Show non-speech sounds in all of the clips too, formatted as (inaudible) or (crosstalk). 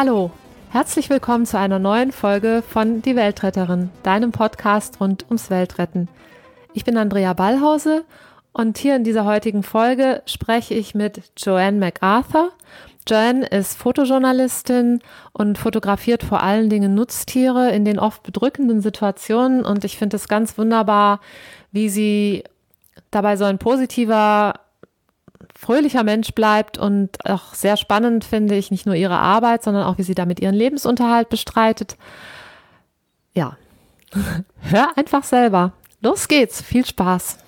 Hallo, herzlich willkommen zu einer neuen Folge von Die Weltretterin, deinem Podcast rund ums Weltretten. Ich bin Andrea Ballhause und hier in dieser heutigen Folge spreche ich mit Joanne MacArthur. Joanne ist Fotojournalistin und fotografiert vor allen Dingen Nutztiere in den oft bedrückenden Situationen und ich finde es ganz wunderbar, wie sie dabei so ein positiver fröhlicher Mensch bleibt und auch sehr spannend finde ich nicht nur ihre Arbeit, sondern auch wie sie damit ihren Lebensunterhalt bestreitet. Ja, (laughs) hör einfach selber. Los geht's, viel Spaß.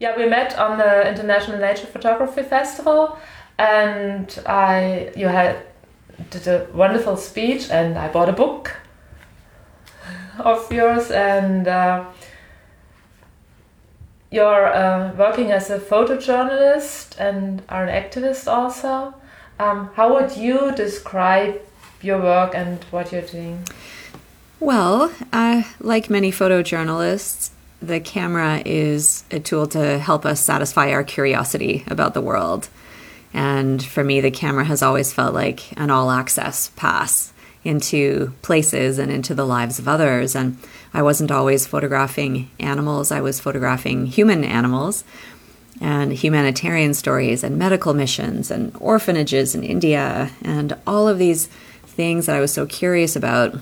Yeah, we met on the International Nature Photography Festival, and I you had did a wonderful speech, and I bought a book of yours, and uh, you're uh, working as a photojournalist and are an activist also. Um, how would you describe your work and what you're doing? Well, uh, like many photojournalists, the camera is a tool to help us satisfy our curiosity about the world. And for me, the camera has always felt like an all access pass into places and into the lives of others. And I wasn't always photographing animals, I was photographing human animals and humanitarian stories and medical missions and orphanages in India and all of these things that I was so curious about.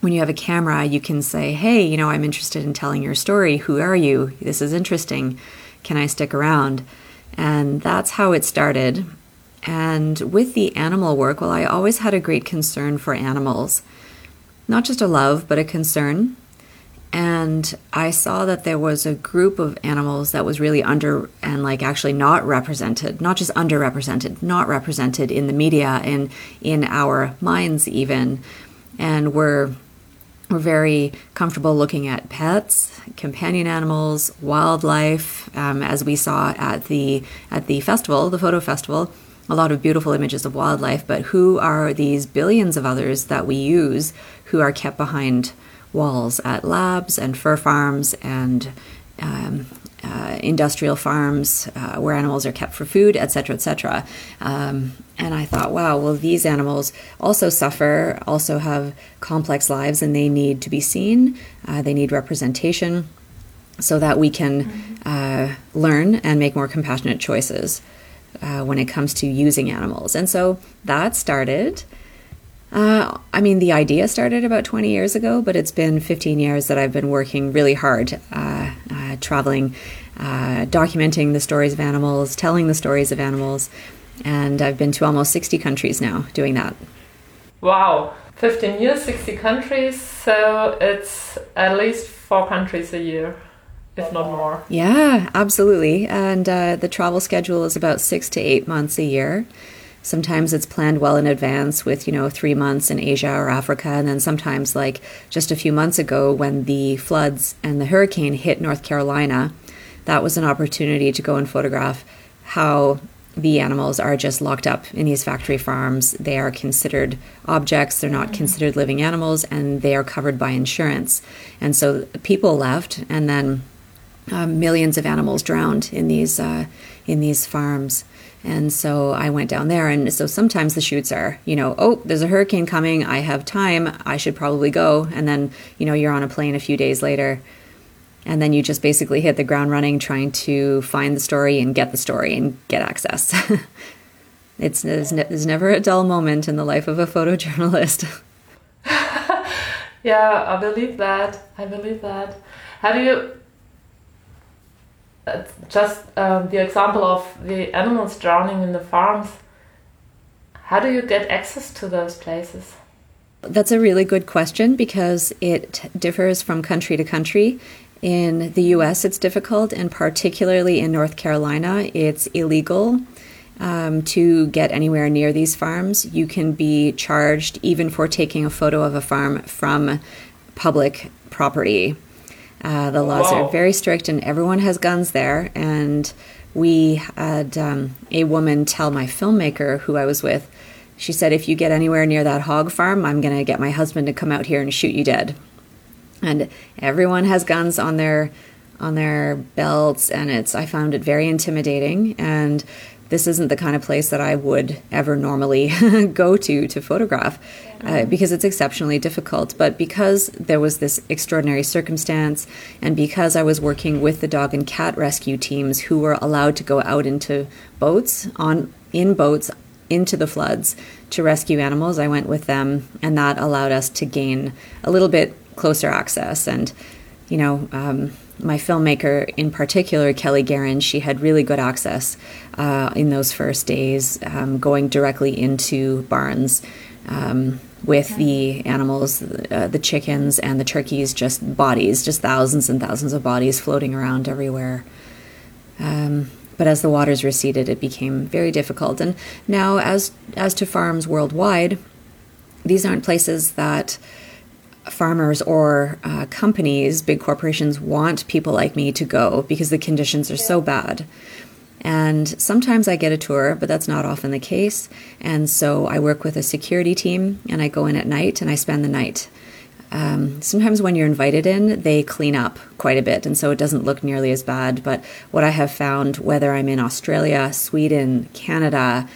When you have a camera, you can say, Hey, you know, I'm interested in telling your story. Who are you? This is interesting. Can I stick around? And that's how it started. And with the animal work, well, I always had a great concern for animals. Not just a love, but a concern. And I saw that there was a group of animals that was really under and like actually not represented, not just underrepresented, not represented in the media and in our minds even. And we're we're very comfortable looking at pets, companion animals, wildlife, um, as we saw at the at the festival, the photo festival a lot of beautiful images of wildlife, but who are these billions of others that we use who are kept behind walls at labs and fur farms and um, uh, industrial farms uh, where animals are kept for food, etc., etc. Um, and I thought, wow, well, these animals also suffer, also have complex lives, and they need to be seen. Uh, they need representation so that we can uh, learn and make more compassionate choices uh, when it comes to using animals. And so that started. Uh, I mean, the idea started about 20 years ago, but it's been 15 years that I've been working really hard, uh, uh traveling, uh, documenting the stories of animals, telling the stories of animals. And I've been to almost 60 countries now doing that. Wow, 15 years, 60 countries. So it's at least four countries a year if not more. Yeah, absolutely. And uh, the travel schedule is about six to eight months a year. Sometimes it's planned well in advance with, you know, three months in Asia or Africa. And then sometimes, like just a few months ago, when the floods and the hurricane hit North Carolina, that was an opportunity to go and photograph how the animals are just locked up in these factory farms. They are considered objects, they're not considered living animals, and they are covered by insurance. And so people left, and then um, millions of animals drowned in these uh, in these farms. And so I went down there, and so sometimes the shoots are, you know, oh, there's a hurricane coming. I have time. I should probably go. And then, you know, you're on a plane a few days later, and then you just basically hit the ground running, trying to find the story and get the story and get access. (laughs) it's there's, ne- there's never a dull moment in the life of a photojournalist. (laughs) (laughs) yeah, I believe that. I believe that. Have you just um, the example of the animals drowning in the farms. How do you get access to those places? That's a really good question because it differs from country to country. In the US, it's difficult, and particularly in North Carolina, it's illegal um, to get anywhere near these farms. You can be charged even for taking a photo of a farm from public property. Uh, the laws are very strict, and everyone has guns there. And we had um, a woman tell my filmmaker who I was with, she said, If you get anywhere near that hog farm, I'm going to get my husband to come out here and shoot you dead. And everyone has guns on their on their belts, and it's I found it very intimidating and this isn't the kind of place that I would ever normally (laughs) go to to photograph uh, because it's exceptionally difficult. But because there was this extraordinary circumstance, and because I was working with the dog and cat rescue teams who were allowed to go out into boats on in boats into the floods to rescue animals, I went with them, and that allowed us to gain a little bit closer access and you know, um, my filmmaker in particular, Kelly Guerin, she had really good access uh, in those first days, um, going directly into barns um, with the animals, uh, the chickens and the turkeys, just bodies, just thousands and thousands of bodies floating around everywhere. Um, but as the waters receded, it became very difficult. And now, as as to farms worldwide, these aren't places that farmers or uh, companies, big corporations, want people like me to go because the conditions are so bad. And sometimes I get a tour, but that's not often the case. And so I work with a security team and I go in at night and I spend the night. Um, sometimes when you're invited in, they clean up quite a bit, and so it doesn't look nearly as bad. But what I have found, whether I'm in Australia, Sweden, Canada,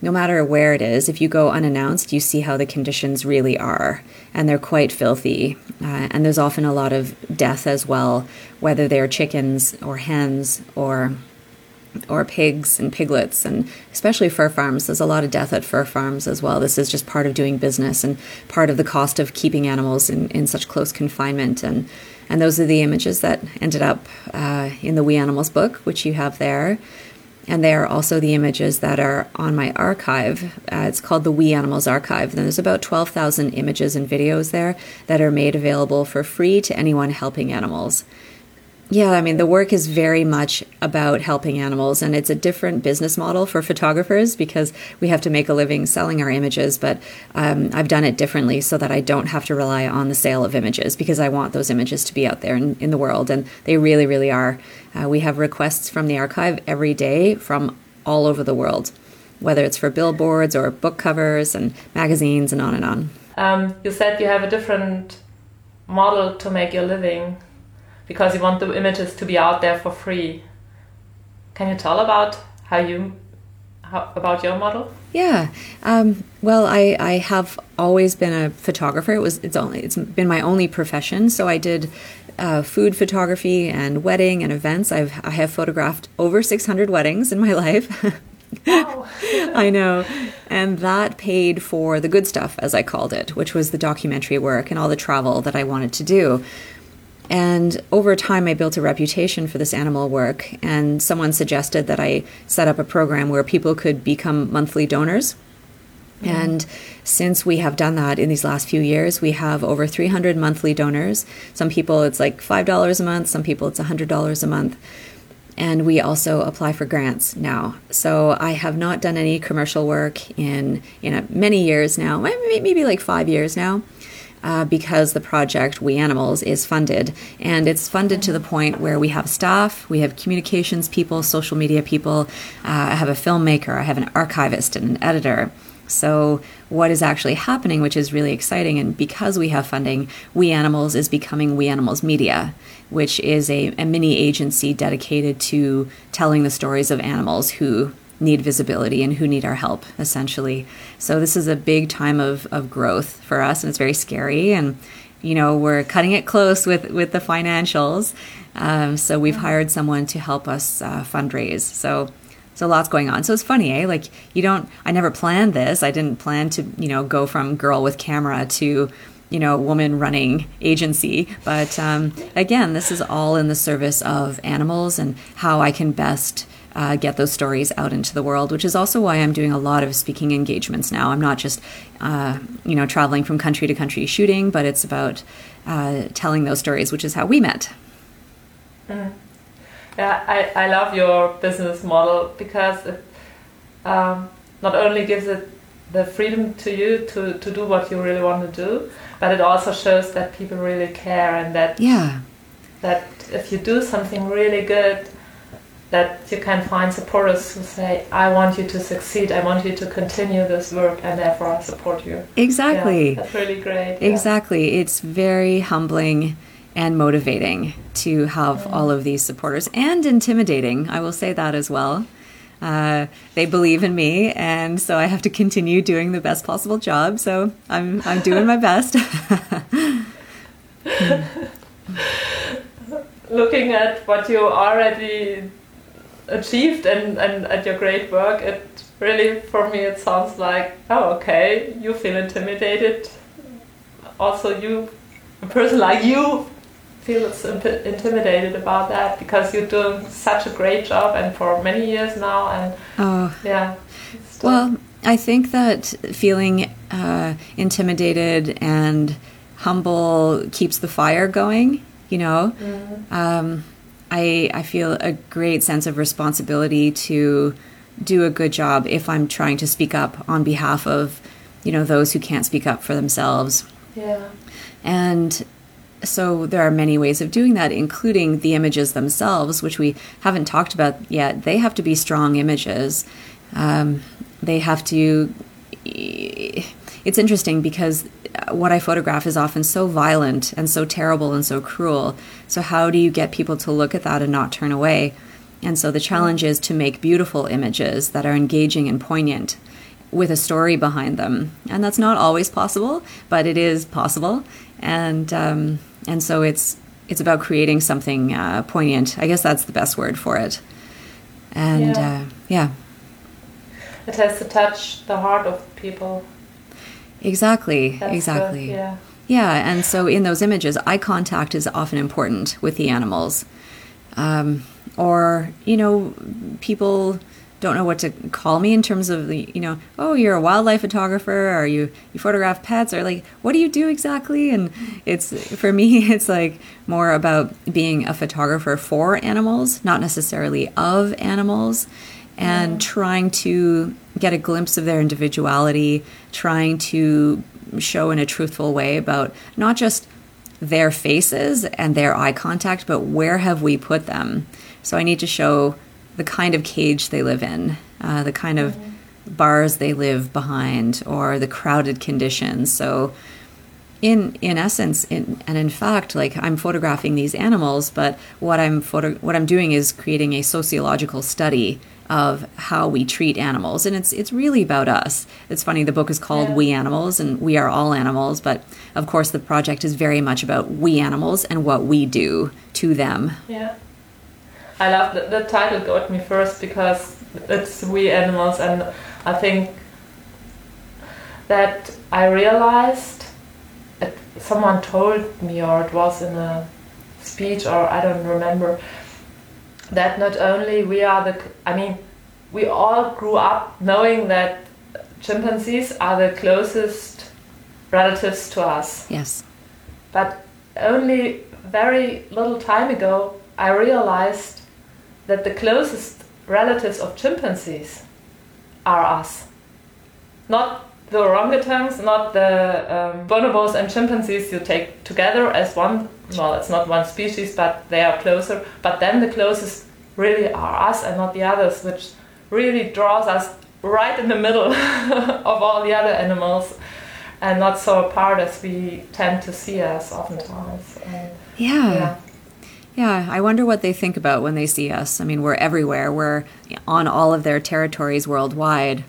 no matter where it is, if you go unannounced, you see how the conditions really are, and they're quite filthy. Uh, and there's often a lot of death as well, whether they're chickens or hens or or pigs and piglets, and especially fur farms. There's a lot of death at fur farms as well. This is just part of doing business and part of the cost of keeping animals in, in such close confinement. And and those are the images that ended up uh, in the We Animals book, which you have there and they are also the images that are on my archive. Uh, it's called the We Animals Archive. And there's about 12,000 images and videos there that are made available for free to anyone helping animals. Yeah, I mean, the work is very much about helping animals, and it's a different business model for photographers because we have to make a living selling our images. But um, I've done it differently so that I don't have to rely on the sale of images because I want those images to be out there in, in the world, and they really, really are. Uh, we have requests from the archive every day from all over the world, whether it's for billboards or book covers and magazines and on and on. Um, you said you have a different model to make your living because you want the images to be out there for free. Can you tell about how you how, about your model? Yeah. Um, well, I, I have always been a photographer. It was it's only it's been my only profession. So I did uh, food photography and wedding and events. I've I have photographed over 600 weddings in my (laughs) life. (laughs) I know. And that paid for the good stuff, as I called it, which was the documentary work and all the travel that I wanted to do. And over time, I built a reputation for this animal work. And someone suggested that I set up a program where people could become monthly donors. Mm-hmm. And since we have done that in these last few years, we have over 300 monthly donors. Some people it's like $5 a month, some people it's $100 a month. And we also apply for grants now. So I have not done any commercial work in in many years now, maybe, maybe like five years now uh, because the project We Animals is funded. And it's funded to the point where we have staff, we have communications people, social media people, uh, I have a filmmaker, I have an archivist and an editor. So, what is actually happening, which is really exciting, and because we have funding, We Animals is becoming We Animals Media, which is a, a mini agency dedicated to telling the stories of animals who need visibility and who need our help, essentially. So this is a big time of, of growth for us, and it's very scary. And you know, we're cutting it close with with the financials. Um, so we've hired someone to help us uh, fundraise. So so lots going on. So it's funny, eh? Like you don't. I never planned this. I didn't plan to you know go from girl with camera to you know, woman running agency. But um, again, this is all in the service of animals and how I can best uh, get those stories out into the world, which is also why I'm doing a lot of speaking engagements now. I'm not just, uh, you know, traveling from country to country shooting, but it's about uh, telling those stories, which is how we met. Mm. Yeah, I, I love your business model because it um, not only gives it the freedom to you to, to do what you really want to do, but it also shows that people really care and that yeah that if you do something really good that you can find supporters who say, I want you to succeed, I want you to continue this work, and therefore I support you. Exactly. Yeah, that's really great. Exactly. Yeah. It's very humbling and motivating to have all of these supporters and intimidating. I will say that as well. Uh, they believe in me, and so I have to continue doing the best possible job. So I'm I'm doing my best. (laughs) Looking at what you already achieved and, and at your great work, it really for me it sounds like oh okay you feel intimidated. Also, you a person like you feels intimidated about that because you're doing such a great job and for many years now and oh. yeah. Well i think that feeling uh, intimidated and humble keeps the fire going you know? Mm-hmm. um, I, I feel a great sense of responsibility to do a good job if i'm trying to speak up on behalf of you know those who can't speak up for themselves. Yeah. And so there are many ways of doing that, including the images themselves, which we haven't talked about yet. They have to be strong images. Um, they have to. It's interesting because what I photograph is often so violent and so terrible and so cruel. So, how do you get people to look at that and not turn away? And so, the challenge is to make beautiful images that are engaging and poignant with a story behind them. And that's not always possible, but it is possible. And um, and so it's it's about creating something uh, poignant. I guess that's the best word for it. And yeah. Uh, yeah. It has to touch the heart of people. Exactly. That's exactly. The, yeah. Yeah, and so in those images, eye contact is often important with the animals. Um, or, you know, people don't know what to call me in terms of the you know oh you're a wildlife photographer or you you photograph pets or like what do you do exactly and it's for me (laughs) it's like more about being a photographer for animals not necessarily of animals and yeah. trying to get a glimpse of their individuality trying to show in a truthful way about not just their faces and their eye contact but where have we put them so i need to show the kind of cage they live in, uh, the kind of mm-hmm. bars they live behind, or the crowded conditions. So, in in essence, in, and in fact, like I'm photographing these animals, but what I'm photo what I'm doing is creating a sociological study of how we treat animals, and it's it's really about us. It's funny. The book is called yeah. "We Animals," and we are all animals, but of course, the project is very much about we animals and what we do to them. Yeah. I love the, the title got me first because it's we animals, and I think that I realized it, someone told me, or it was in a speech, or I don't remember, that not only we are the, I mean, we all grew up knowing that chimpanzees are the closest relatives to us. Yes. But only very little time ago, I realized that the closest relatives of chimpanzees are us. Not the orangutans, not the um, bonobos and chimpanzees you take together as one, well, it's not one species, but they are closer. But then the closest really are us and not the others, which really draws us right in the middle (laughs) of all the other animals and not so apart as we tend to see us oftentimes. And, yeah. yeah. Yeah, I wonder what they think about when they see us. I mean, we're everywhere. We're on all of their territories worldwide.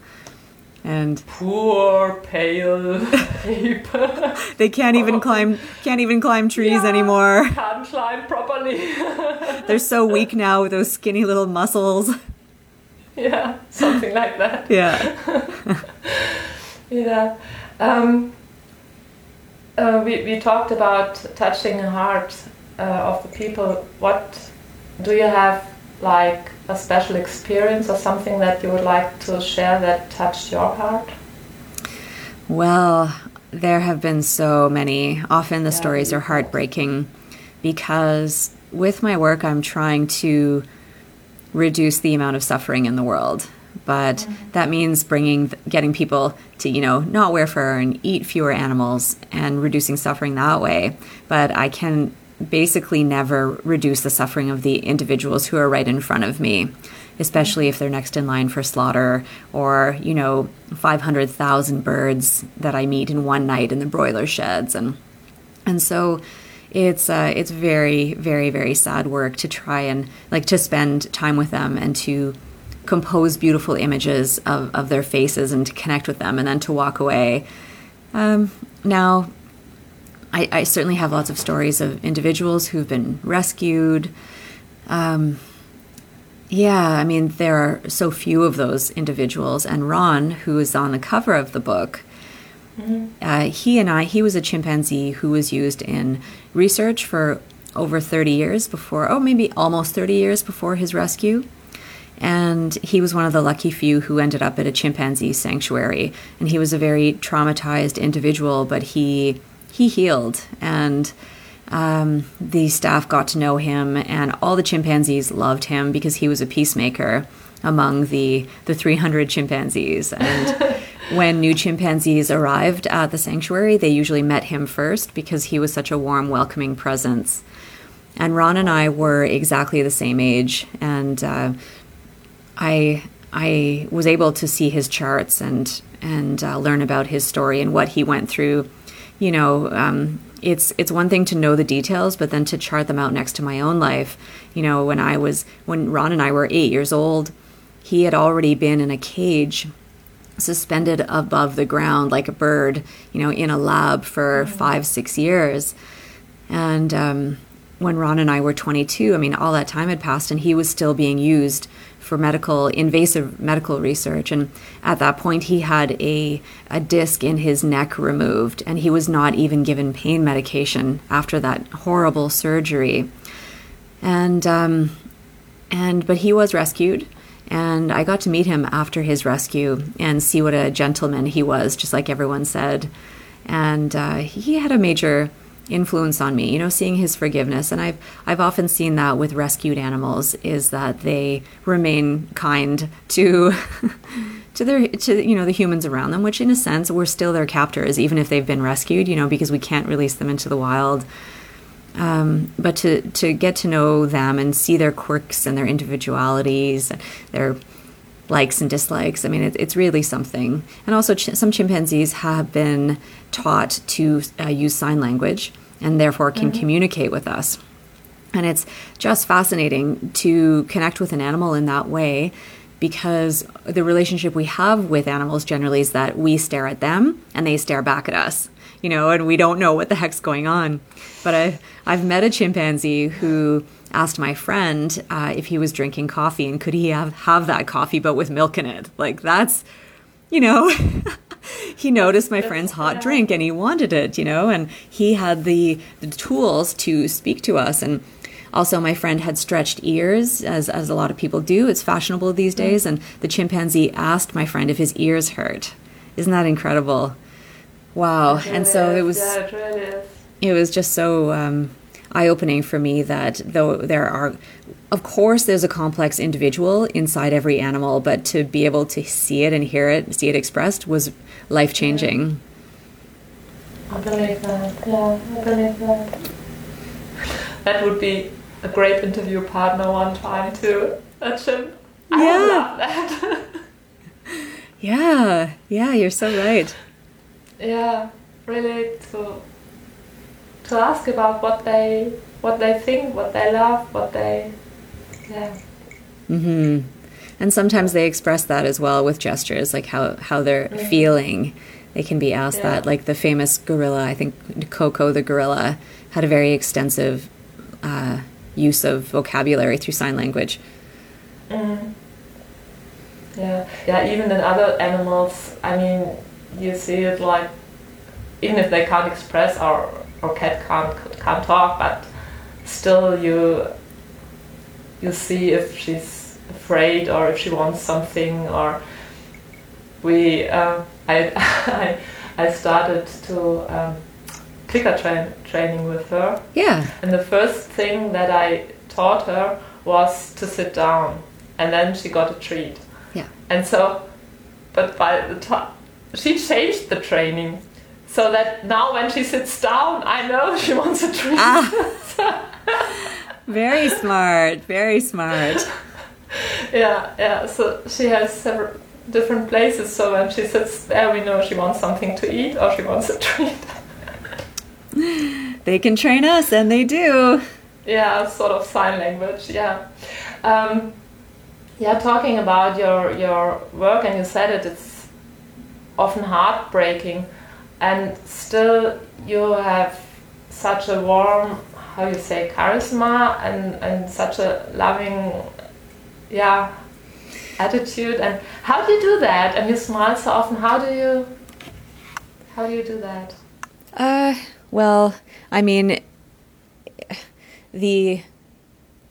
And poor pale ape. (laughs) they can't even climb can't even climb trees yeah, anymore. Can't climb properly. (laughs) They're so weak now with those skinny little muscles. (laughs) Yeah, something like that. Yeah. yeah. Um, uh, we, we talked about touching a heart uh, of the people, what do you have like a special experience or something that you would like to share that touched your heart? Well, there have been so many. Often the yeah, stories are heartbreaking because with my work, I'm trying to reduce the amount of suffering in the world. But mm-hmm. that means bringing, getting people to, you know, not wear fur and eat fewer animals and reducing suffering that way. But I can basically never reduce the suffering of the individuals who are right in front of me especially if they're next in line for slaughter or you know 500,000 birds that I meet in one night in the broiler sheds. And and so it's uh, it's very very very sad work to try and like to spend time with them and to compose beautiful images of, of their faces and to connect with them and then to walk away. Um, now I, I, certainly have lots of stories of individuals who've been rescued um, yeah i mean there are so few of those individuals and ron who is on the cover of the book Mm-hmm. Uh, he and I, he was a chimpanzee who was used in research for over 30 years before, oh, maybe almost 30 years before his rescue. And he was one of the lucky few who ended up at a chimpanzee sanctuary. And he was a very traumatized individual, but he he healed, and um, the staff got to know him, and all the chimpanzees loved him because he was a peacemaker among the the 300 chimpanzees. (laughs) And when new chimpanzees arrived at the sanctuary, they usually met him first because he was such a warm, welcoming presence. And Ron and I were exactly the same age, and uh, I I was able to see his charts and and uh, learn about his story and what he went through. You know, um, it's it's one thing to know the details, but then to chart them out next to my own life. You know, when I was when Ron and I were eight years old, he had already been in a cage suspended above the ground like a bird, you know, in a lab for five, six years. And um, when Ron and I were 22, I mean, all that time had passed, and he was still being used for medical, invasive medical research. And at that point, he had a, a disc in his neck removed, and he was not even given pain medication after that horrible surgery. And, um, and, but he was rescued and I got to meet him after his rescue and see what a gentleman he was, just like everyone said. And uh, he had a major influence on me, you know, seeing his forgiveness. And I've, I've often seen that with rescued animals is that they remain kind to. (laughs) to their to you know the humans around them which in a sense we're still their captors even if they've been rescued you know because we can't release them into the wild um, but to, to get to know them and see their quirks and their individualities, their likes and dislikes, I mean, it, it's really something. And also, ch- some chimpanzees have been taught to uh, use sign language and therefore can mm-hmm. communicate with us. And it's just fascinating to connect with an animal in that way because the relationship we have with animals generally is that we stare at them and they stare back at us you know, and we don't know what the heck's going on. But I, I've met a chimpanzee who asked my friend uh, if he was drinking coffee and could he have, have that coffee but with milk in it. Like, that's, you know. (laughs) he noticed my friend's hot drink and he wanted it, you know, and he had the, the tools to speak to us. And also, my friend had stretched ears, as, as a lot of people do. It's fashionable these mm. days. And the chimpanzee asked my friend if his ears hurt. Isn't that incredible? Wow. And so it was it, it was just so um, eye-opening for me that though there are of course there's a complex individual inside every animal, but to be able to see it and hear it, see it expressed was life-changing. I believe that. Yeah, I believe that. That would be a great interview partner one time too. That's him. I yeah. love that. (laughs) yeah, yeah, you're so right yeah, really to to ask about what they what they think, what they love, what they yeah. Mm-hmm. And sometimes they express that as well with gestures, like how how they're mm-hmm. feeling. They can be asked yeah. that. Like the famous gorilla, I think Koko the gorilla had a very extensive uh, use of vocabulary through sign language. Mm. Yeah, yeah. Even in other animals, I mean, you see it like even if they can't express or or cat can't can't talk, but still you you see if she's afraid or if she wants something or we uh, (laughs) I, I I started to um, clicker train, training with her. Yeah. And the first thing that I taught her was to sit down, and then she got a treat. Yeah. And so, but by the time she changed the training so that now when she sits down, I know (laughs) she wants a treat. Ah. (laughs) very smart, very smart. Yeah, yeah. So she has several different places. So when she sits there, we know she wants something to eat or she wants a treat. (laughs) they can train us, and they do. Yeah, sort of sign language. Yeah. Um, yeah, talking about your your work, and you said it, it's often heartbreaking, and still you have such a warm, how you say, charisma, and and such a loving, yeah, attitude. And how do you do that? And you smile so often. How do you how do you do that? Uh, well, I mean, the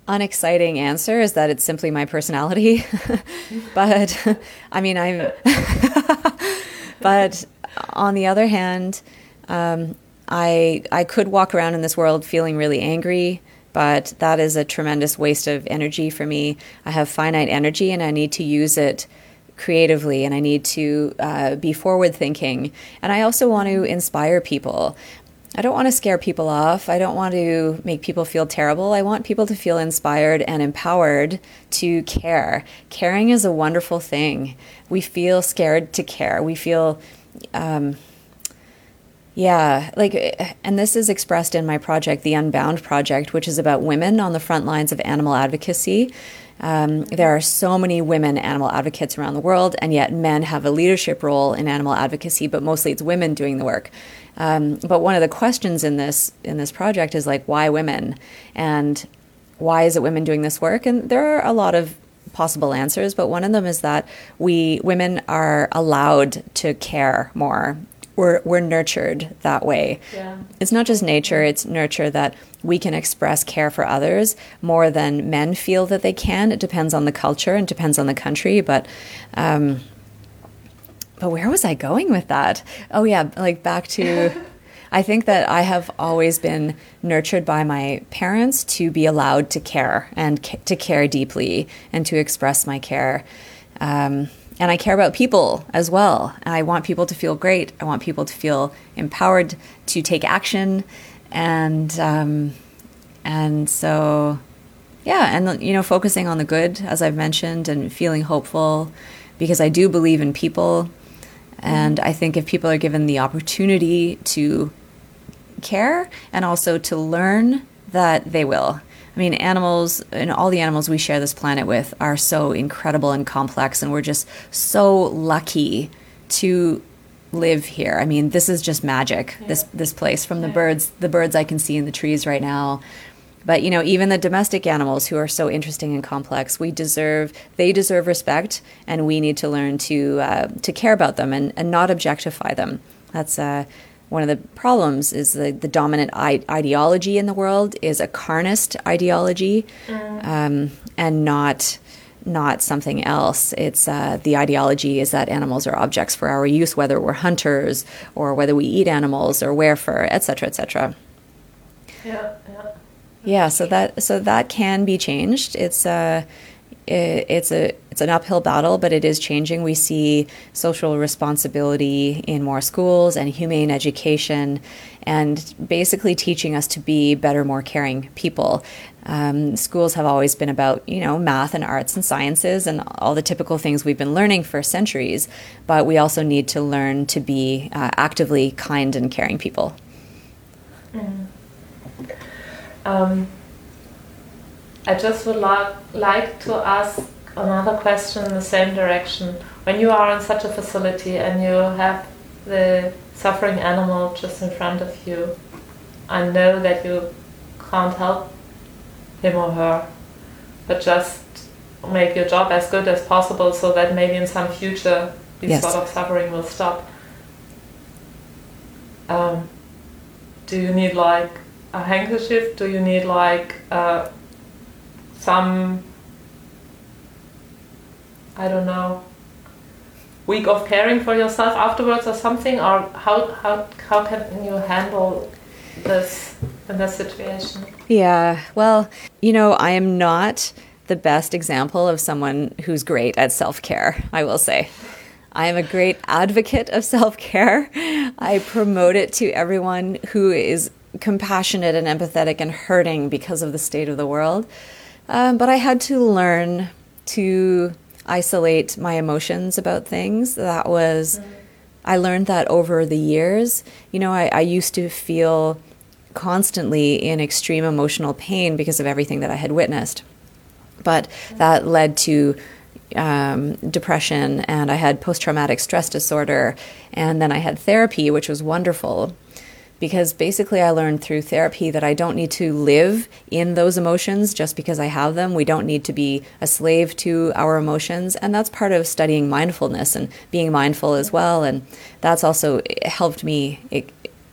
unexciting answer is that it's simply my personality. (laughs) but (laughs) I mean, I'm. (laughs) but on the other hand, um, I I could walk around in this world feeling really angry, but that is a tremendous waste of energy for me. I have finite energy, and I need to use it creatively and I need to uh, be forward thinking. And I also want to inspire people. I don't want to scare people off. I don't want to make people feel terrible. I want people to feel inspired and empowered to care. Caring is a wonderful thing. We feel scared to care. We feel, um, yeah, like, and this is expressed in my project, the Unbound Project, which is about women on the front lines of animal advocacy. Um, there are so many women animal advocates around the world, and yet men have a leadership role in animal advocacy, but mostly it's women doing the work. Um, but one of the questions in this in this project is like, why women, and why is it women doing this work? And there are a lot of possible answers, but one of them is that we women are allowed to care more. We're we're nurtured that way. Yeah. It's not just nature; it's nurture that we can express care for others more than men feel that they can. It depends on the culture and depends on the country, but. Um, but where was I going with that? Oh yeah, like back to (laughs) I think that I have always been nurtured by my parents to be allowed to care and ca- to care deeply and to express my care. Um, and I care about people as well. I want people to feel great. I want people to feel empowered to take action and um, and so yeah, and you know, focusing on the good, as I've mentioned, and feeling hopeful, because I do believe in people, and I think if people are given the opportunity to care and also to learn, that they will. I mean, animals and all the animals we share this planet with are so incredible and complex, and we're just so lucky to live here. I mean, this is just magic. Yeah. This this place from the yeah. birds, the birds I can see in the trees right now. But you know, even the domestic animals who are so interesting and complex, we deserve they deserve respect, and we need to learn to uh, to care about them and, and not objectify them. That's uh, one of the problems is the, the dominant I- ideology in the world is a carnist ideology mm. um, and not not something else. It's uh, the ideology is that animals are objects for our use, whether we're hunters or whether we eat animals or wear fur, etc., etc. Yeah, yeah. Yeah, so that so that can be changed. It's it, it's a it's an uphill battle, but it is changing. We see social responsibility in more schools and humane education, and basically teaching us to be better, more caring people. Um, schools have always been about you know math and arts and sciences and all the typical things we've been learning for centuries, but we also need to learn to be uh, actively kind and caring people. Mm. Um I just would like, like to ask another question in the same direction. When you are in such a facility and you have the suffering animal just in front of you, I know that you can't help him or her, but just make your job as good as possible so that maybe in some future this yes. sort of suffering will stop. Um, do you need like a handkerchief? Do you need like uh, some I don't know week of caring for yourself afterwards or something? Or how how how can you handle this in this situation? Yeah well you know i am not the best example of someone who's great at self-care i will say. I am a great advocate of self-care. I promote it to everyone who is compassionate and empathetic and hurting because of the state of the world um, but I had to learn to isolate my emotions about things. That was, I learned that over the years. You know, I, I used to feel constantly in extreme emotional pain because of everything that I had witnessed. But that led to um, depression, and I had post traumatic stress disorder, and then I had therapy, which was wonderful because basically I learned through therapy that I don't need to live in those emotions just because I have them. We don't need to be a slave to our emotions. And that's part of studying mindfulness and being mindful as well. And that's also helped me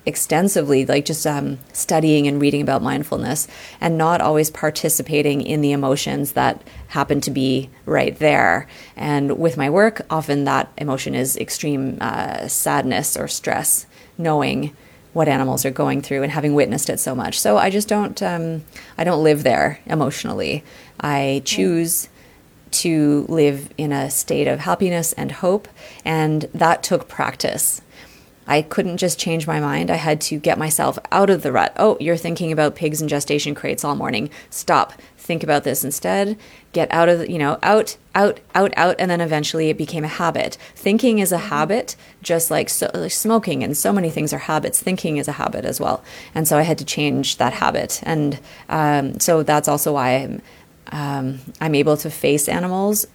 extensively, like just um, studying and reading about mindfulness and not always participating in the emotions that happen to be right there. And with my work, often that emotion is extreme uh, sadness or stress, knowing what animals are going through and having witnessed it so much. So I just don't um, I don't live there emotionally. I choose to live in a state of happiness and hope, and that took practice. I couldn't just change my mind. I had to get myself out of the rut. Oh, you're thinking about pigs and gestation crates all morning. Stop. Think about this instead. Get out of, the, you know, out, out, out, out. And then eventually it became a habit. Thinking is a mm-hmm. habit, just like, so, like smoking and so many things are habits. Thinking is a habit as well. And so I had to change that habit. And um, so that's also why I'm, um, I'm able to face animals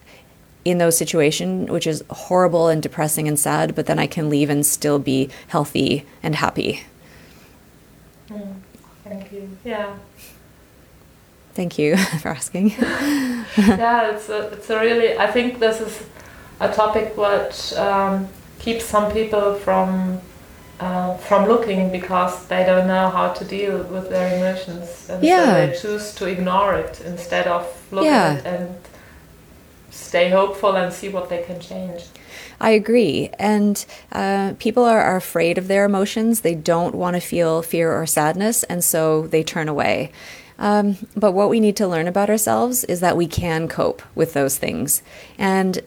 in those situations, which is horrible and depressing and sad, but then I can leave and still be healthy and happy. Mm, thank you. Yeah. Thank you (laughs) for asking. (laughs) yeah, it's a, it's a really, I think this is a topic what um, keeps some people from uh, from looking because they don't know how to deal with their emotions and yeah. so they choose to ignore it instead of looking yeah. and stay hopeful and see what they can change. I agree. And uh, people are, are afraid of their emotions. They don't want to feel fear or sadness, and so they turn away. Um, but what we need to learn about ourselves is that we can cope with those things. And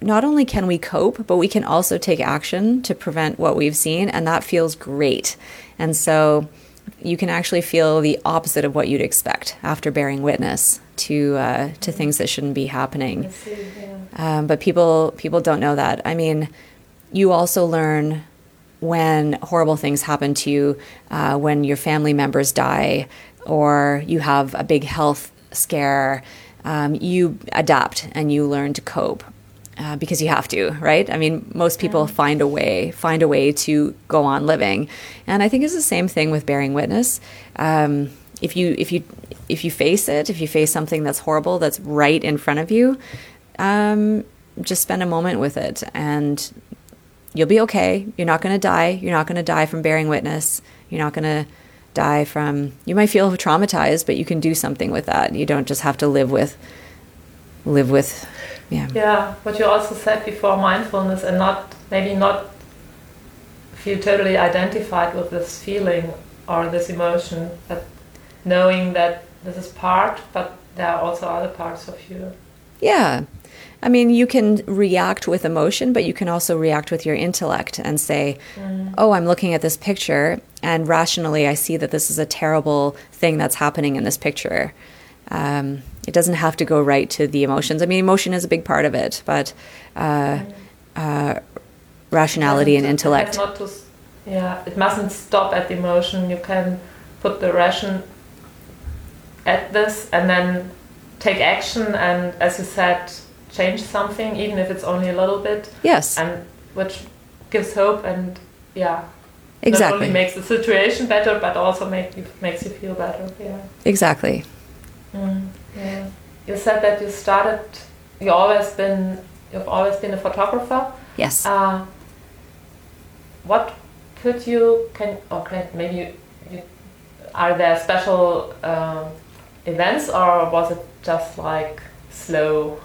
not only can we cope, but we can also take action to prevent what we've seen, and that feels great. And so you can actually feel the opposite of what you'd expect after bearing witness to uh, to things that shouldn't be happening. See, yeah. um, but people people don't know that. I mean, you also learn when horrible things happen to you, uh, when your family members die, or you have a big health scare. Um, you adapt and you learn to cope. Uh, because you have to, right? I mean, most people yeah. find a way, find a way to go on living, and I think it's the same thing with bearing witness. Um, if you if you if you face it, if you face something that's horrible that's right in front of you, um, just spend a moment with it and you'll be okay. You're not going to die. You're not going to die from bearing witness. You're not going to die from you might feel traumatized, but you can do something with that. You don't just have to live with live with yeah. Yeah, what you also said before mindfulness and not maybe not feel totally identified with this feeling or this emotion, but knowing that this is part, but there are also other parts of you. Yeah. I mean, you can react with emotion, but you can also react with your intellect and say, mm. oh, I'm looking at this picture, and rationally, I see that this is a terrible thing that's happening in this picture. Um, it doesn't have to go right to the emotions. I mean, emotion is a big part of it, but uh, mm. uh, rationality and intellect. To, yeah, it mustn't stop at the emotion. You can put the ration at this and then take action and, as you said, change something, even if it's only a little bit. Yes. And which gives hope and, yeah. Exactly. Not only makes the situation better, but also make you, makes you feel better. Yeah. Exactly. Mm, yeah. You said that you started. You always been. You've always been a photographer. Yes. Uh, what could you can or can maybe you, you, are there special um, events, or was it just like slow,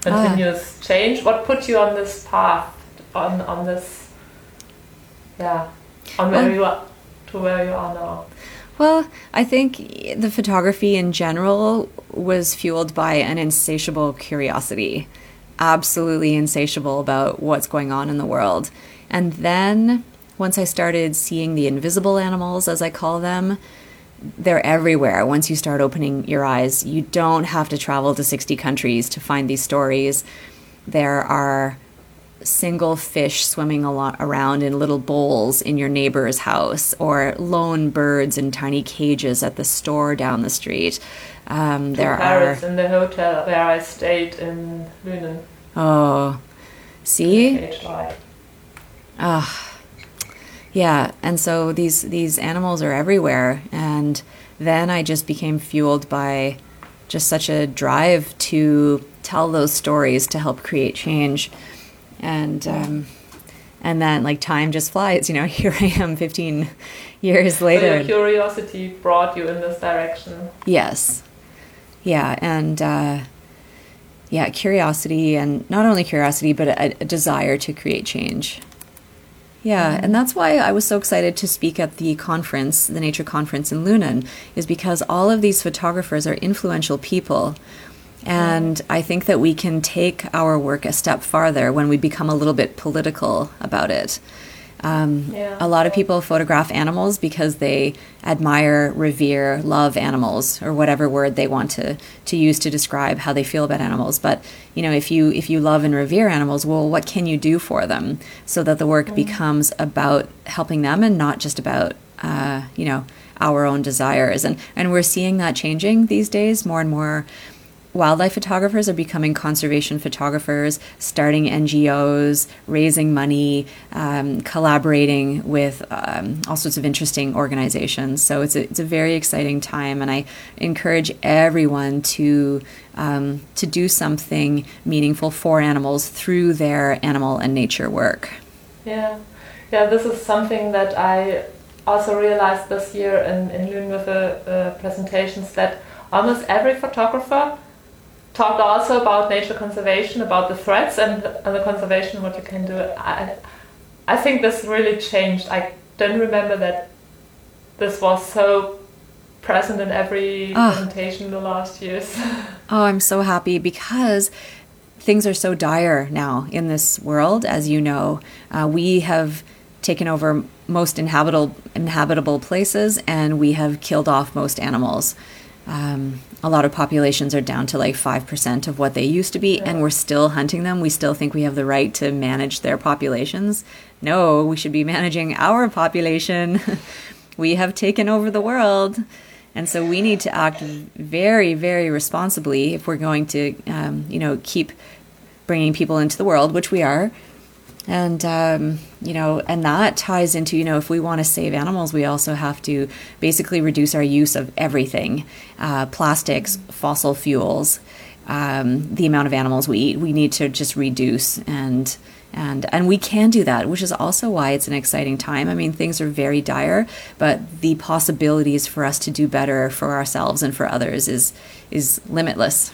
continuous ah. change? What put you on this path, on on this, yeah, on where well, you are to where you are now? Well, I think the photography in general was fueled by an insatiable curiosity, absolutely insatiable about what's going on in the world. And then once I started seeing the invisible animals, as I call them, they're everywhere once you start opening your eyes. You don't have to travel to 60 countries to find these stories. There are single fish swimming a lot around in little bowls in your neighbor's house, or lone birds in tiny cages at the store down the street. Um, there parrots are in the hotel where I stayed in Lünen. Oh, see. Ah. Yeah, and so these these animals are everywhere, and then I just became fueled by just such a drive to tell those stories to help create change, and um, and then like time just flies. You know, (laughs) here I am, fifteen years later. So curiosity brought you in this direction. Yes, yeah, and. Uh, yeah, curiosity, and not only curiosity, but a, a desire to create change. Yeah, and that's why I was so excited to speak at the conference, the nature conference in Lünen, is because all of these photographers are influential people. And I think that we can take our work a step farther when we become a little bit political about it. Um, yeah. A lot of people photograph animals because they admire, revere, love animals, or whatever word they want to, to use to describe how they feel about animals. But you know, if you if you love and revere animals, well, what can you do for them so that the work mm. becomes about helping them and not just about uh, you know our own desires? And and we're seeing that changing these days. More and more wildlife photographers are becoming conservation photographers, starting NGOs, raising money, um, collaborating with um, all sorts of interesting organizations. So it's a, it's a very exciting time, and I encourage everyone to um, to do something meaningful for animals through their animal and nature work. Yeah, yeah, this is something that I also realized this year in, in Lünen with the uh, presentations that almost every photographer talked also about nature conservation, about the threats and, and the conservation, what you can do. I, I think this really changed. I don't remember that this was so present in every oh. presentation in the last years. (laughs) oh, I'm so happy because things are so dire now in this world, as you know. Uh, we have taken over most inhabitable inhabitable places and we have killed off most animals. Um, a lot of populations are down to like 5% of what they used to be, and we're still hunting them. We still think we have the right to manage their populations. No, we should be managing our population. (laughs) we have taken over the world. And so we need to act very, very responsibly if we're going to, um, you know, keep bringing people into the world, which we are and um, you know and that ties into you know if we want to save animals we also have to basically reduce our use of everything uh, plastics fossil fuels um, the amount of animals we eat. We need to just reduce and and and we can do that which is also why it's an exciting time. I mean things are very dire but the possibilities for us to do better for ourselves and for others is is limitless.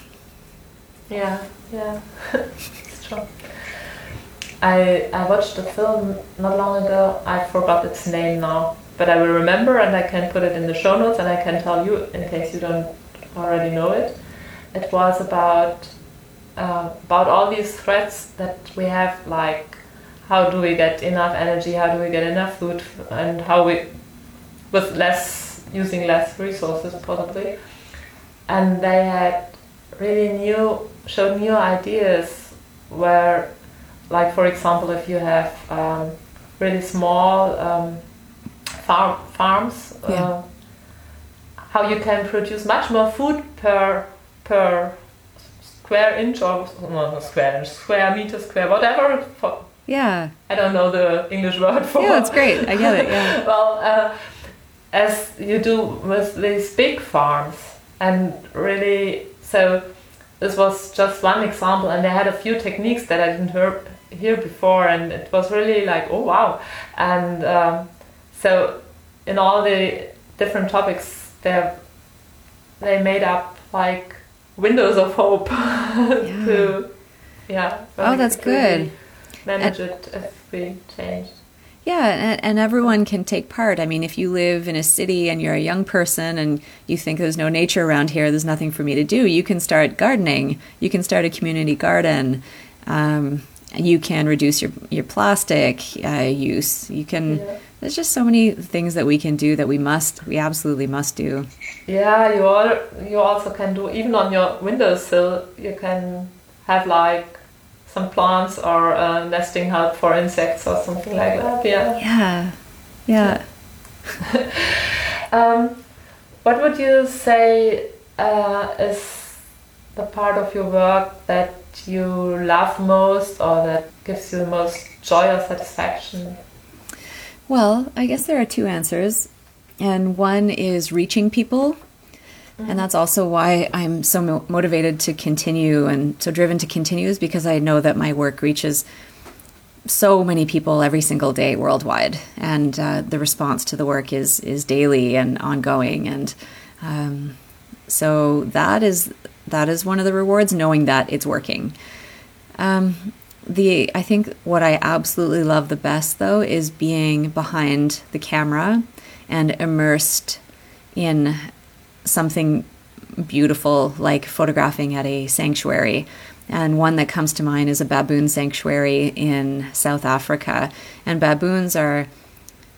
Yeah yeah. (laughs) It's true I, I watched a film not long ago. I forgot its name now, but I will remember and I can put it in the show notes and I can tell you in case you don't already know it. It was about uh, about all these threats that we have, like how do we get enough energy, how do we get enough food, and how we with less using less resources possibly. And they had really new showed new ideas where like for example, if you have um, really small um, farm farms, yeah. uh, how you can produce much more food per per square inch or no, square inch, square meter, square whatever. For, yeah. I don't know the English (laughs) word for. Yeah, it's great. I get it. Yeah. (laughs) well, uh, as you do with these big farms, and really, so this was just one example, and they had a few techniques that I didn't hear here before, and it was really like, oh wow! And um, so, in all the different topics, they they made up like windows of hope (laughs) yeah. to yeah. Oh, that's good. Manage and, it if we change. Yeah, and, and, everyone can take part. I mean, if you live in a city and you're a young person and you think there's no nature around here, there's nothing for me to do, you can start gardening. You can start a community garden. Um, you can reduce your your plastic uh, use. You can. Yeah. There's just so many things that we can do that we must, we absolutely must do. Yeah, you all, you also can do even on your windowsill. You can have like some plants or uh, nesting help for insects or something like that. Yeah. Yeah. Yeah. (laughs) um, what would you say uh, is the part of your work that you love most or that gives you the most joy or satisfaction? Well, I guess there are two answers. And one is reaching people. Mm-hmm. And that's also why I'm so mo- motivated to continue and so driven to continue is because I know that my work reaches so many people every single day worldwide, and uh, the response to the work is is daily and ongoing, and um, so that is that is one of the rewards, knowing that it's working. Um, the I think what I absolutely love the best though is being behind the camera and immersed in something beautiful like photographing at a sanctuary and one that comes to mind is a baboon sanctuary in South Africa. And baboons are,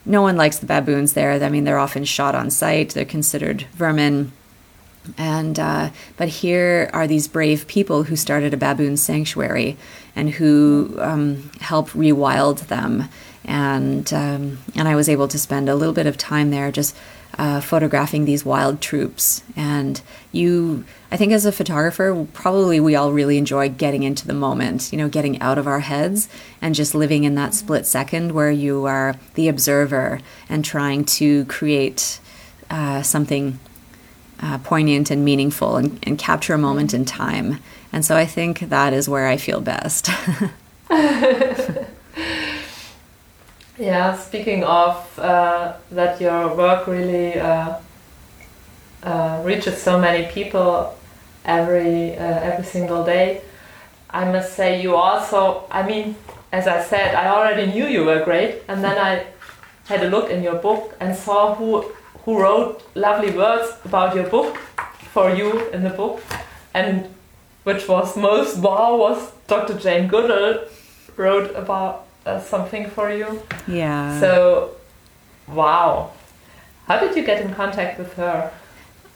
no one likes the baboons there. I mean, they're often shot on sight, they're considered vermin. And uh, but here are these brave people who started a baboon sanctuary and who um, help rewild them. And um, and I was able to spend a little bit of time there just uh, photographing these wild troops. And you, I think, as a photographer, probably we all really enjoy getting into the moment, you know, getting out of our heads and just living in that split second where you are the observer and trying to create uh, something uh, poignant and meaningful and, and capture a moment in time. And so I think that is where I feel best. (laughs) Yeah, speaking of uh, that, your work really uh, uh, reaches so many people every uh, every single day. I must say, you also. I mean, as I said, I already knew you were great, and then I had a look in your book and saw who who wrote lovely words about your book for you in the book, and which was most wow was Dr. Jane Goodall wrote about uh, something for you. Yeah. So, wow. How did you get in contact with her?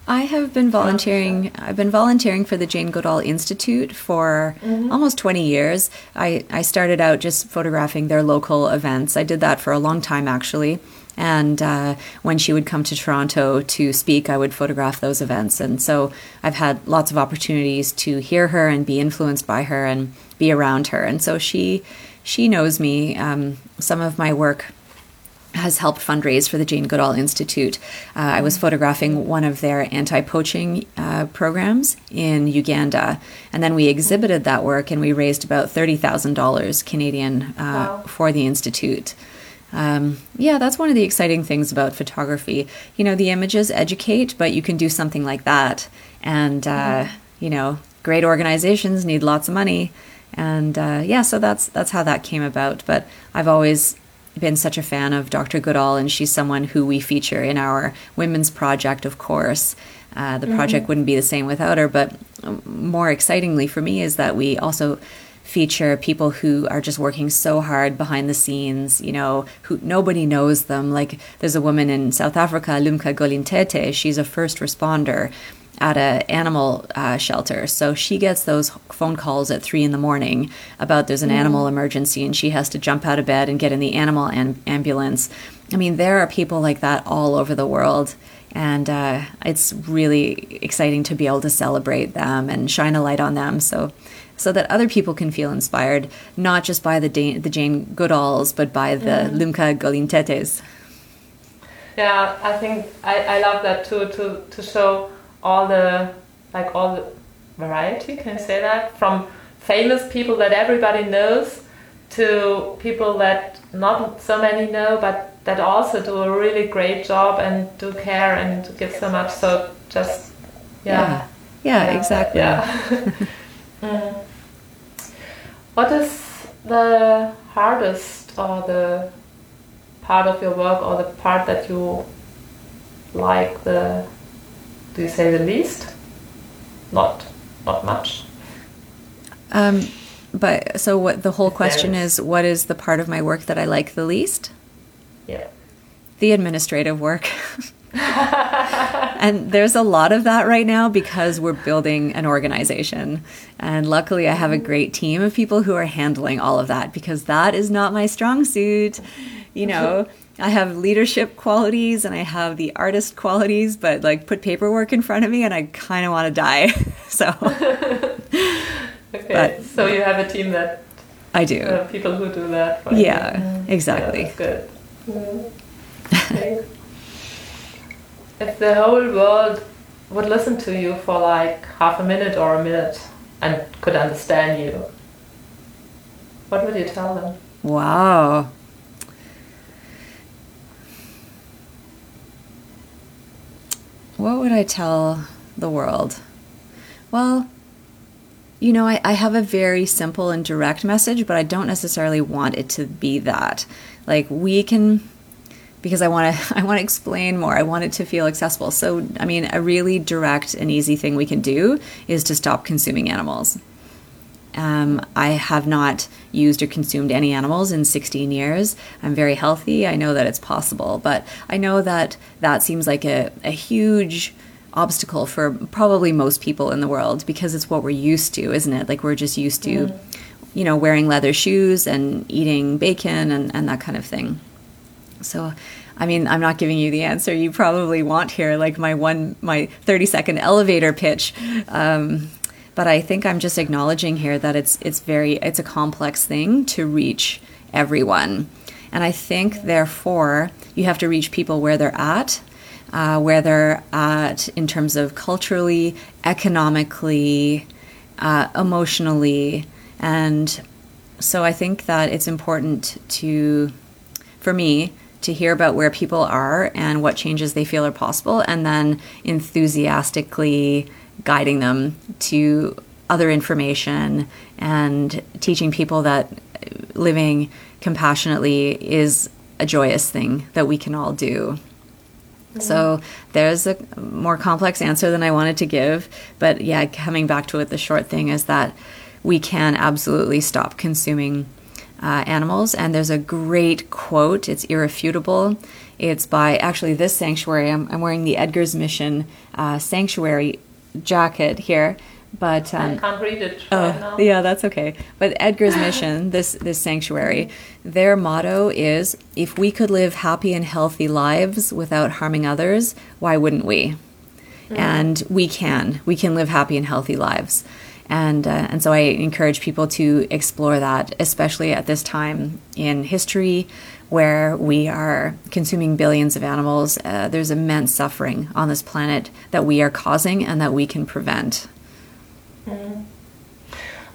I have been volunteering. I've been volunteering for the Jane Goodall Institute for mm-hmm. almost 20 years. I, I started out just photographing their local events. I did that for a long time, actually. And uh, when she would come to Toronto to speak, I would photograph those events. And so I've had lots of opportunities to hear her and be influenced by her and be around her. And so she she knows me. Um, some of my work has helped fundraise for the Jane Goodall Institute. Uh, I was photographing one of their anti poaching uh, programs in Uganda, and then we exhibited that work and we raised about $30,000 Canadian uh, wow. for the Institute. Um, yeah, that's one of the exciting things about photography. You know, the images educate, but you can do something like that. And, uh, mm-hmm. you know, great organizations need lots of money and uh, yeah, so that's that's how that came about. But I've always been such a fan of Dr. Goodall, and she's someone who we feature in our women's project, of course. Uh, the mm-hmm. project wouldn't be the same without her, but more excitingly for me is that we also feature people who are just working so hard behind the scenes, you know, who nobody knows them. Like there's a woman in South Africa, Lumka Golintete, she's a first responder at an animal uh, shelter. So she gets those phone calls at three in the morning about there's an mm. animal emergency and she has to jump out of bed and get in the animal am- ambulance. I mean, there are people like that all over the world. And uh, it's really exciting to be able to celebrate them and shine a light on them. So, so that other people can feel inspired, not just by the, da- the Jane Goodalls, but by the mm. Lumka Golintetes. Yeah, I think I, I love that too, to, to show all the like all the variety can I say that from famous people that everybody knows to people that not so many know but that also do a really great job and do care and give so much so just yeah yeah, yeah, yeah exactly yeah (laughs) mm. What is the hardest or the part of your work or the part that you like the do you say the least? Not, not much. Um, but so what? The whole question is, what is the part of my work that I like the least? Yeah. The administrative work. (laughs) (laughs) and there's a lot of that right now because we're building an organization. And luckily, I have a great team of people who are handling all of that because that is not my strong suit. You know, (laughs) I have leadership qualities and I have the artist qualities, but like put paperwork in front of me and I kind of want to die. (laughs) so. okay. But, so you have a team that. I do. Uh, people who do that. yeah, you. exactly. Yeah, good. Mm. Okay. If the whole world would listen to you for like half a minute or a minute and could understand you, what would you tell them? Wow. What would I tell the world? Well, you know, I, I have a very simple and direct message, but I don't necessarily want it to be that. Like, we can because I want to (laughs) I want to explain more. I want it to feel accessible. So, I mean, a really direct and easy thing we can do is to stop consuming animals. Um, I have not used or consumed any animals in 16 years. I'm very healthy. I know that it's possible, but I know that that seems like a, a huge obstacle for probably most people in the world because it's what we're used to, isn't it? Like we're just used to, mm. you know, wearing leather shoes and eating bacon and, and that kind of thing. So, I mean, I'm not giving you the answer you probably want here, like my one, my 30 second elevator pitch. Um, but I think I'm just acknowledging here that it's it's very it's a complex thing to reach everyone, and I think therefore you have to reach people where they're at, uh, where they're at in terms of culturally, economically, uh, emotionally, and so I think that it's important to, for me, to hear about where people are and what changes they feel are possible, and then enthusiastically guiding them to other information and teaching people that living compassionately is a joyous thing that we can all do. Mm-hmm. So there's a more complex answer than I wanted to give, but yeah, coming back to it, the short thing is that we can absolutely stop consuming uh, animals. And there's a great quote, it's irrefutable. It's by actually this sanctuary. I'm, I'm wearing the Edgar's Mission uh, sanctuary jacket here. But um, I can't read it. Right oh, now. yeah, that's okay. But Edgar's mission, (laughs) this this sanctuary, their motto is: "If we could live happy and healthy lives without harming others, why wouldn't we?" Mm. And we can. We can live happy and healthy lives. And, uh, and so I encourage people to explore that, especially at this time in history where we are consuming billions of animals. Uh, there's immense suffering on this planet that we are causing and that we can prevent. Mm.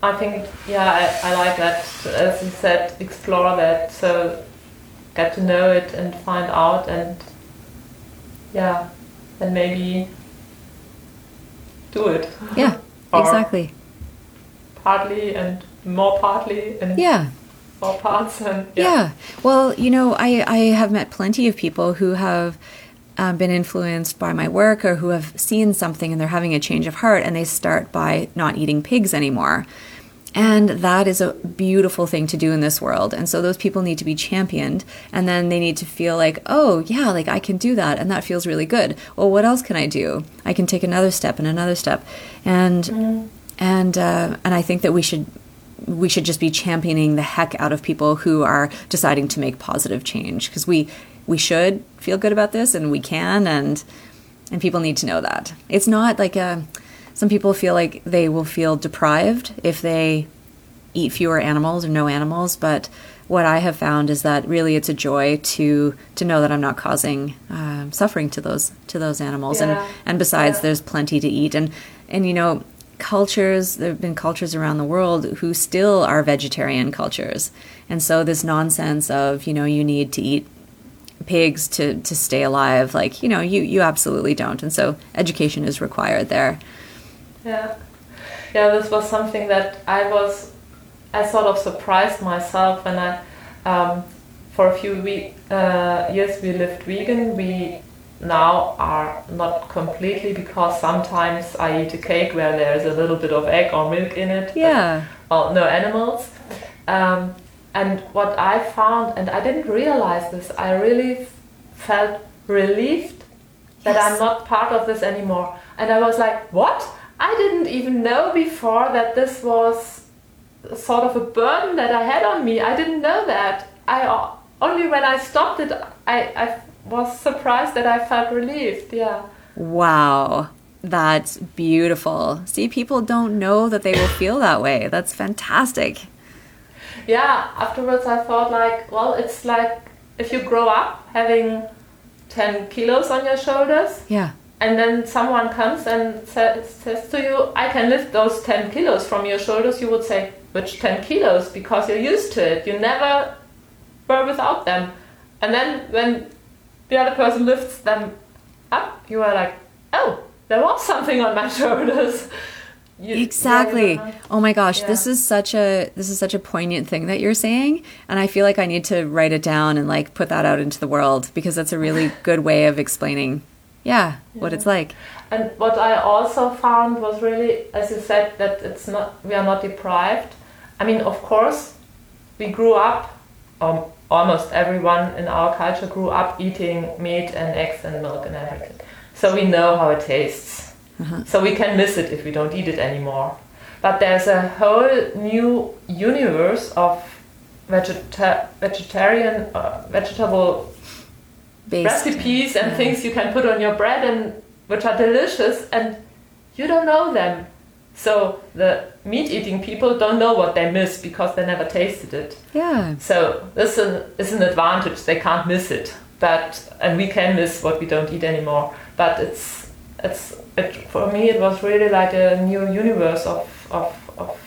I think, yeah, I, I like that. As you said, explore that. So get to know it and find out, and yeah, and maybe do it. Yeah, (laughs) exactly. Partly and more partly and yeah more parts and yeah. yeah. well you know i i have met plenty of people who have um, been influenced by my work or who have seen something and they're having a change of heart and they start by not eating pigs anymore and that is a beautiful thing to do in this world. And so those people need to be championed. And then they need to feel like, oh, yeah, like I can do that. And that feels really good. Well, what else can I do? I can take another step and another step. And, mm. And, uh, and I think that we should we should just be championing the heck out of people who are deciding to make positive change because we we should feel good about this and we can and and people need to know that it's not like a some people feel like they will feel deprived if they eat fewer animals or no animals but what i have found is that really it's a joy to to know that i'm not causing um, suffering to those to those animals yeah. and and besides yeah. there's plenty to eat and and you know cultures, there have been cultures around the world who still are vegetarian cultures. And so this nonsense of, you know, you need to eat pigs to, to stay alive, like, you know, you, you absolutely don't. And so education is required there. Yeah. Yeah, this was something that I was, I sort of surprised myself when I, um, for a few week, uh, years we lived vegan. We now are not completely because sometimes I eat a cake where there's a little bit of egg or milk in it. Yeah. But, well, no animals. Um, and what I found, and I didn't realize this, I really felt relieved that Yes. I'm not part of this anymore. And I was like, what? I didn't even know before that this was sort of a burden that I had on me. I didn't know that. I only when I stopped it, I, I was surprised that I felt relieved. Yeah. Wow. That's beautiful. See, people don't know that they will feel that way. That's fantastic. yeah afterwards i thought like well it's like if you grow up having 10 kilos on your shoulders Yeah. and then someone comes and says, says to you i can lift those 10 kilos from your shoulders you would say which 10 kilos because you're used to it you never were without them and then when the other person lifts them up you are like oh there was something on my (laughs) shoulders You- Exactly. yeah. Oh my gosh, this is such a this is such a poignant thing that you're saying, and I feel like I need to write it down and like put that out into the world because that's a really (laughs) good way of explaining, yeah, what it's like. And what I also found was really, as you said, that it's not we are not deprived. I mean, of course, we grew up, um, almost everyone in our culture grew up eating meat and eggs and milk and everything. So we know how it tastes. So we can miss it if we don't eat it anymore. But there's a whole new universe of vegeta- vegetarian, uh, vegetable Based. recipes and things you can put on your bread and which are delicious and you don't know them so the meat eating people don't know what they miss because they never tasted it Yeah. so this is- is an advantage they can't miss it but and we can miss what we don't eat anymore but it's it's it, for me it was really like a new universe of of, of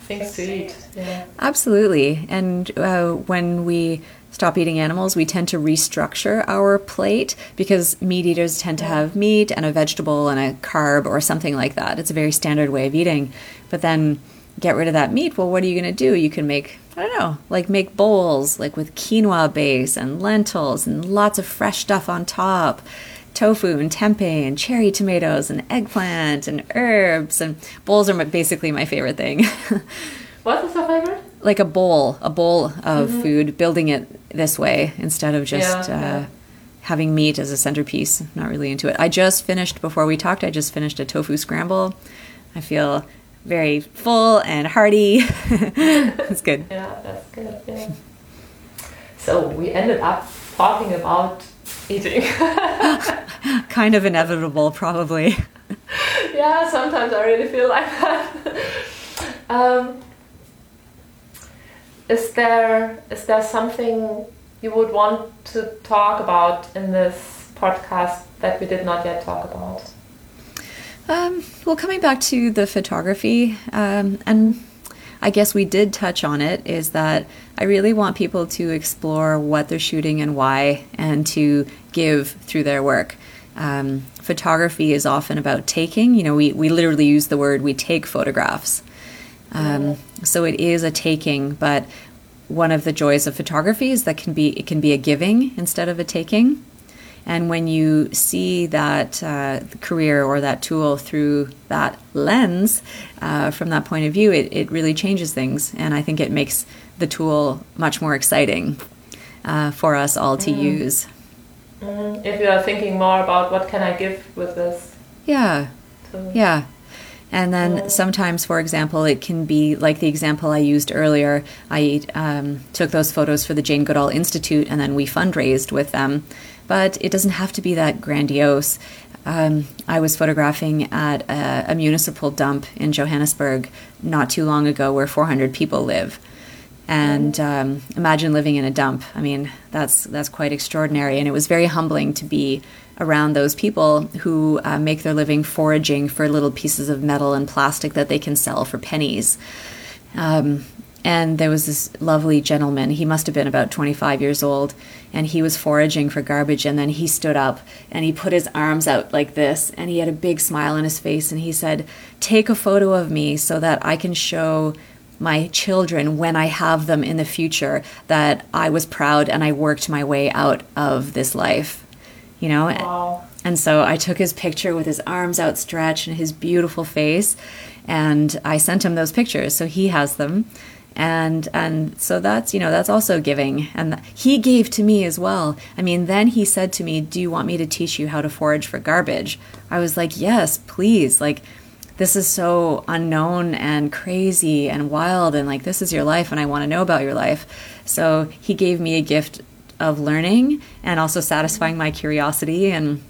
things to eat yeah Absolutely. And uh, when we stop eating animals, we tend to restructure our plate because meat eaters tend to have meat and a vegetable and a carb or something like that. It's a very standard way of eating. But then get rid of that meat. Well, what are you going to do? You can make, I don't know, like make bowls like with quinoa base and lentils and lots of fresh stuff on top. Tofu and tempeh and cherry tomatoes and eggplant and herbs and bowls are basically my favorite thing. what is your favorite like a bowl, a bowl of food, building it this way instead of just Yeah, uh, yeah. having meat as a centerpiece. Not really into it. I just finished before we talked. I just finished a tofu scramble. I feel very full and hearty. (laughs) that's good. Yeah, that's good. Yeah. So we ended up talking about eating. (laughs) Kind of inevitable, probably. (laughs) yeah, sometimes I really feel like that. um, is there is there something you would want to talk about in this podcast that we did not yet talk about? Um, well, coming back to the photography, um, and I guess we did touch on it, is that I really want people to explore what they're shooting and why, and to give through their work. Um, photography is often about taking. You know, we, we literally use the word we take photographs. Um, so it is a taking, but one of the joys of photography is that can be it can be a giving instead of a taking. And when you see that uh, career or that tool through that lens, uh, from that point of view, it, it really changes things. And I think it makes the tool much more exciting uh, for us all to use. Mm, if you are thinking more about what can I give with this, Yeah. to, Yeah. And then sometimes, for example, it can be like the example I used earlier. I um, took those photos for the Jane Goodall Institute and then we fundraised with them. But it doesn't have to be that grandiose. Um, I was photographing at a, a municipal dump in Johannesburg not too long ago where 400 people live. And um, imagine living in a dump. I mean, that's that's quite extraordinary, and it was very humbling to be around those people who uh, make their living foraging for little pieces of metal and plastic that they can sell for pennies. Um, and there was this lovely gentleman. He must have been about 25 years old, and he was foraging for garbage. And then he stood up and he put his arms out like this, and he had a big smile on his face. And he said, Take a photo of me so that I can show my children when I have them in the future that I was proud and I worked my way out of this life. You know? Wow. And so I took his picture with his arms outstretched and his beautiful face, and I sent him those pictures. So he has them. and and so that's you know that's also giving and he gave to me as well i mean then he said to me do you want me to teach you how to forage for garbage i was like yes please like this is so unknown and crazy and wild and like this is your life and i want to know about your life so he gave me a gift of learning and also satisfying my curiosity and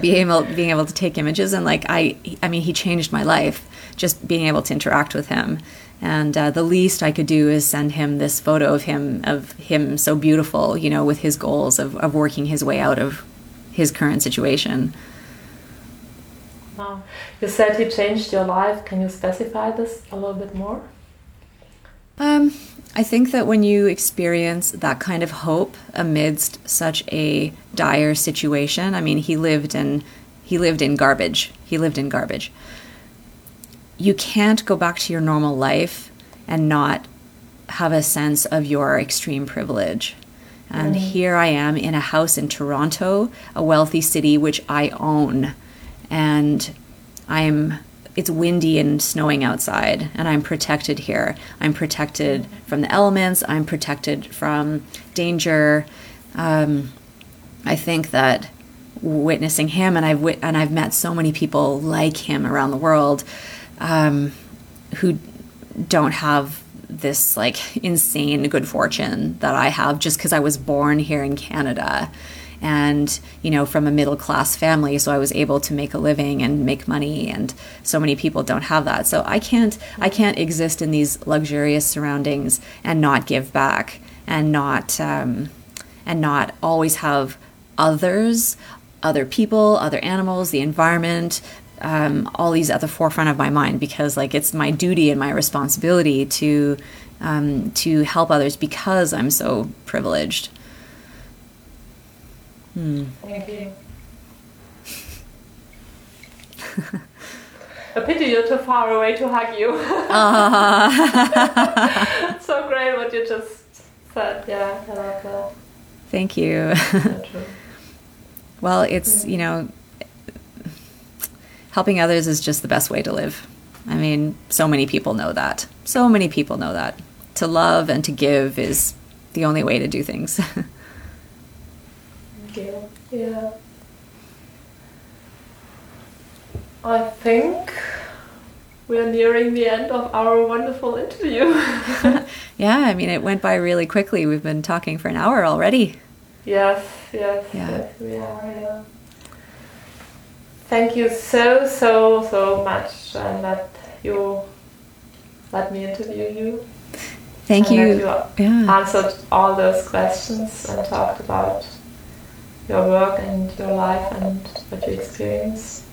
being able being able to take images and like i i mean he changed my life just being able to interact with him and uh, the least I could do is send him this photo of him of him so beautiful, you know, with his goals of, of working his way out of his current situation. Wow. You said he changed your life. Can you specify this a little bit more? Um, I think that when you experience that kind of hope amidst such a dire situation, I mean, he lived in he lived in garbage. He lived in garbage you can't go back to your normal life and not have a sense of your extreme privilege. And mm. here I am in a house in Toronto, a wealthy city which I own. And I'm it's windy and snowing outside and I'm protected here. I'm protected from the elements, I'm protected from danger. Um, I think that witnessing him and I've and I've met so many people like him around the world um, who don't have this like insane good fortune that I have just because I was born here in Canada and you know from a middle class family so I was able to make a living and make money and so many people don't have that so I can't I can't exist in these luxurious surroundings and not give back and not um, and not always have others other people other animals the environment um, all these at the forefront of my mind because like it's my duty and my responsibility to um, to help others because I'm so privileged. Hmm. Thank (laughs) you. A pity you're too far away to hug you. uh. (laughs) so great what you just said. Yeah, I love that. Thank you. (laughs) well, it's, you know, helping others is just the best way to live. I mean, so many people know that. So many people know that. To love and to give is the only way to do things. Yeah. yeah. I think we're nearing the end of our wonderful interview. (laughs) yeah, I mean, it went by really quickly. We've been talking for an hour already. Yes, yes, yeah. yes, we are. Yeah. Thank you so, so, so much and that you let me interview you. Thank you. you yeah. answered all those questions and talked about your work and your life and what you experience.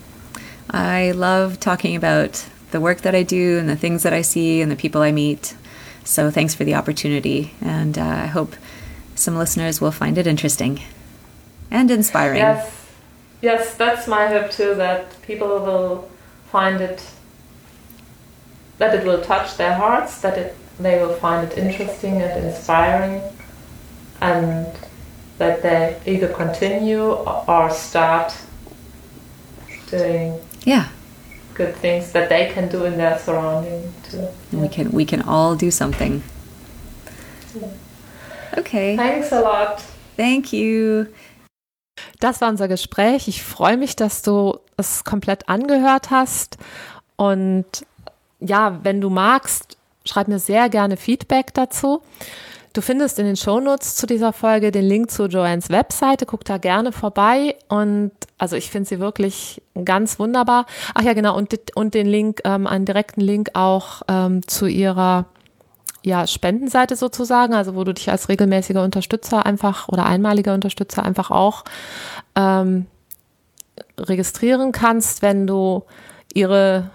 I love talking about the work that I do and the things that I see and the people I meet. So thanks for the opportunity, and uh, I hope some listeners will find it interesting and inspiring. Yes yes, that's my hope too. That people will find it, that it will touch their hearts, that it they will find it interesting and inspiring, and that they either continue or start doing yeah good things that they can do in their surrounding too. We can we can all do something. Okay. Thanks a lot. Thank you. Das war unser Gespräch. Ich freue mich, dass du es komplett angehört hast. Und ja, wenn du magst, schreib mir sehr gerne Feedback dazu. Du findest in den Shownotes zu dieser Folge den Link zu Joannes Webseite. Guck da gerne vorbei. Und also ich finde sie wirklich ganz wunderbar. Ach ja, genau. Und, und den Link, ähm, einen direkten Link auch ähm, zu ihrer ja, Spendenseite sozusagen, also wo du dich als regelmäßiger Unterstützer einfach oder einmaliger Unterstützer einfach auch ähm, registrieren kannst, wenn du ihre,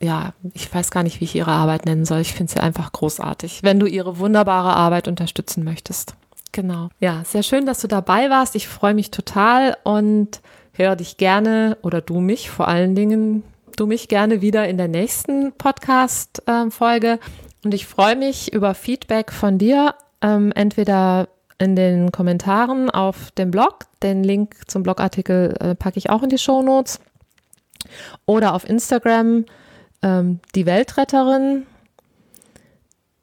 ja, ich weiß gar nicht, wie ich ihre Arbeit nennen soll. Ich finde sie einfach großartig, wenn du ihre wunderbare Arbeit unterstützen möchtest. Genau. Ja, sehr schön, dass du dabei warst. Ich freue mich total und höre dich gerne oder du mich vor allen Dingen, du mich gerne wieder in der nächsten Podcast-Folge. Und ich freue mich über Feedback von dir, ähm, entweder in den Kommentaren auf dem Blog. Den Link zum Blogartikel äh, packe ich auch in die Show Notes. Oder auf Instagram ähm, die Weltretterin.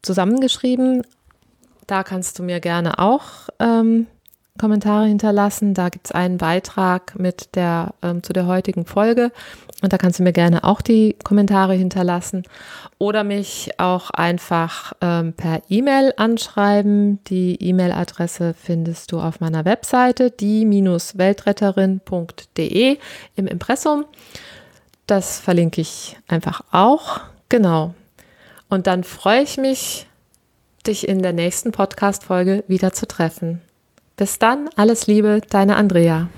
zusammengeschrieben. Da kannst du mir gerne auch ähm, Kommentare hinterlassen. Da gibt es einen Beitrag mit der ähm, zu der heutigen Folge und da kannst du mir gerne auch die Kommentare hinterlassen oder mich auch einfach ähm, per E-Mail anschreiben. Die E-Mail-Adresse findest du auf meiner Webseite, die-weltretterin.de im Impressum. Das verlinke ich einfach auch. Genau. Und dann freue ich mich, dich in der nächsten Podcast-Folge wieder zu treffen. Bis dann, alles Liebe, deine Andrea.